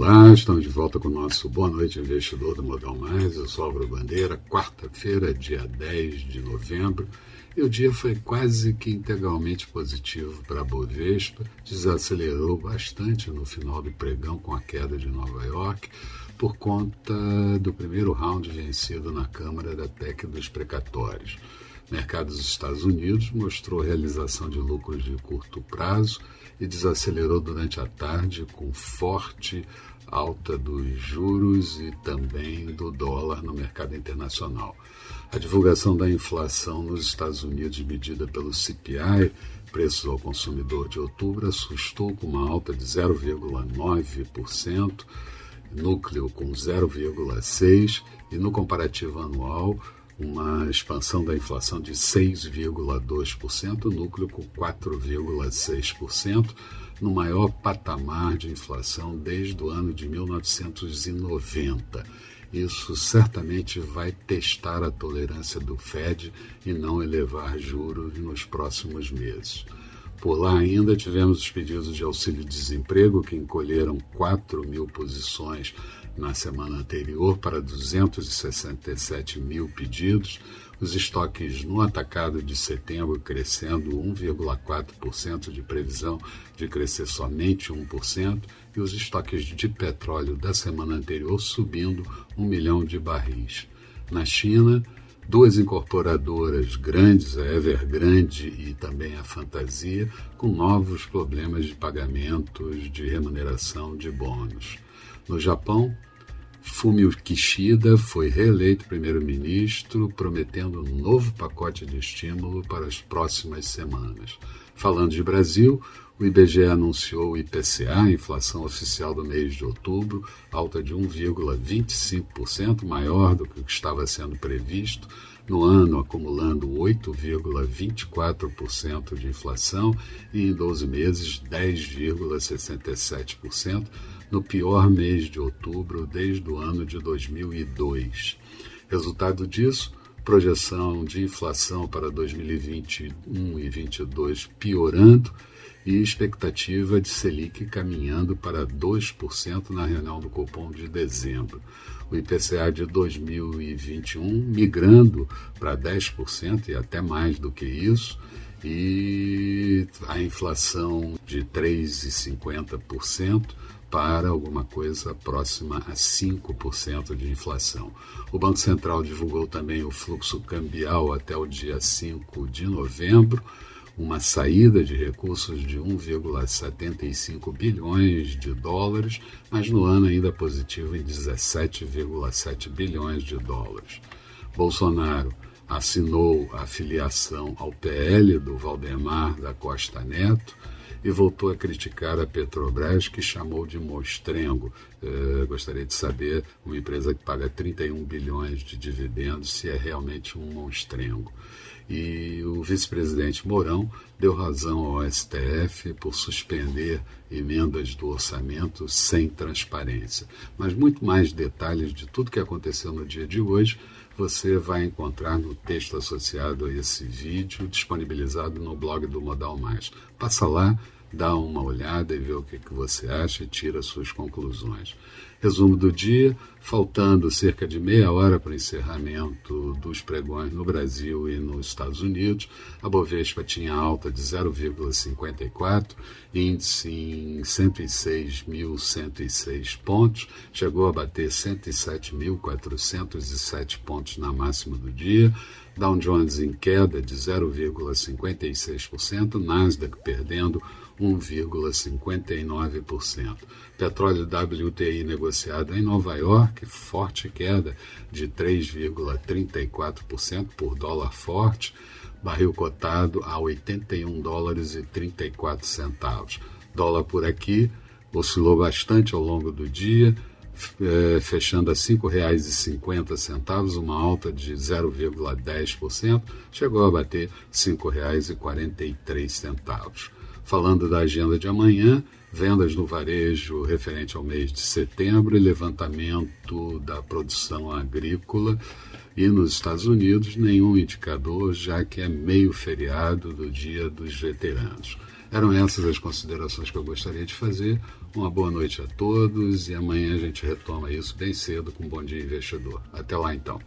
Olá, estamos de volta com o nosso Boa Noite Investidor do Modal Mais. Eu sou Álvaro Bandeira, quarta-feira, dia 10 de novembro, e o dia foi quase que integralmente positivo para a Bovespa, desacelerou bastante no final do pregão com a queda de Nova York, por conta do primeiro round vencido na Câmara da PEC dos precatórios. Mercado dos Estados Unidos mostrou realização de lucros de curto prazo e desacelerou durante a tarde com forte alta dos juros e também do dólar no mercado internacional. A divulgação da inflação nos Estados Unidos, medida pelo CPI, preços ao consumidor de outubro, assustou com uma alta de 0,9%, núcleo com 0,6% e no comparativo anual uma expansão da inflação de 6,2%, núcleo com 4,6%, no maior patamar de inflação desde o ano de 1990. Isso certamente vai testar a tolerância do Fed e não elevar juros nos próximos meses. Por lá ainda tivemos os pedidos de auxílio-desemprego, que encolheram 4 mil posições na semana anterior para 267 mil pedidos, os estoques no atacado de setembro crescendo 1,4% de previsão de crescer somente 1%, e os estoques de petróleo da semana anterior subindo 1 milhão de barris. Na China, duas incorporadoras grandes, a Evergrande e também a Fantasia, com novos problemas de pagamentos de remuneração de bônus. No Japão, Fumio Kishida foi reeleito primeiro-ministro, prometendo um novo pacote de estímulo para as próximas semanas. Falando de Brasil, o IBGE anunciou o IPCA, inflação oficial do mês de outubro, alta de 1,25%, maior do que o que estava sendo previsto, no ano acumulando 8,24% de inflação e em 12 meses 10,67%, no pior mês de outubro desde o ano de 2002. Resultado disso, projeção de inflação para 2021 e 2022 piorando e expectativa de Selic caminhando para 2% na reunião do Copom de dezembro. O IPCA de 2021 migrando para 10% e até mais do que isso, e a inflação de 3,50% para alguma coisa próxima a 5% de inflação. O Banco Central divulgou também o fluxo cambial até o dia 5 de novembro, uma saída de recursos de 1,75 bilhões de dólares, mas no ano ainda positivo em 17,7 bilhões de dólares. Bolsonaro assinou a filiação ao PL do Valdemar da Costa Neto e voltou a criticar a Petrobras, que chamou de monstrengo. Uh, gostaria de saber, uma empresa que paga 31 bilhões de dividendos, se é realmente um monstrengo. E o vice-presidente Mourão deu razão ao STF por suspender emendas do orçamento sem transparência. Mas muito mais detalhes de tudo que aconteceu no dia de hoje você vai encontrar no texto associado a esse vídeo, disponibilizado no blog do Modal Mais. Passa lá dá uma olhada e vê o que, que você acha e tira suas conclusões. Resumo do dia: faltando cerca de meia hora para o encerramento dos pregões no Brasil e nos Estados Unidos, a Bovespa tinha alta de 0,54, índice em 106.106 pontos, chegou a bater 107.407 pontos na máxima do dia. Dow Jones em queda de 0,56%, Nasdaq perdendo 1,59%. Petróleo WTI negociado em Nova York, forte queda de 3,34% por dólar forte, barril cotado a 81 dólares e 34 centavos. Dólar por aqui oscilou bastante ao longo do dia, é, fechando a R$ 5,50, uma alta de 0,10%, chegou a bater R$ 5,43. Falando da agenda de amanhã, vendas no varejo referente ao mês de setembro e levantamento da produção agrícola. E nos Estados Unidos, nenhum indicador, já que é meio feriado do Dia dos Veteranos. Eram essas as considerações que eu gostaria de fazer. Uma boa noite a todos e amanhã a gente retoma isso bem cedo com Bom Dia Investidor. Até lá então.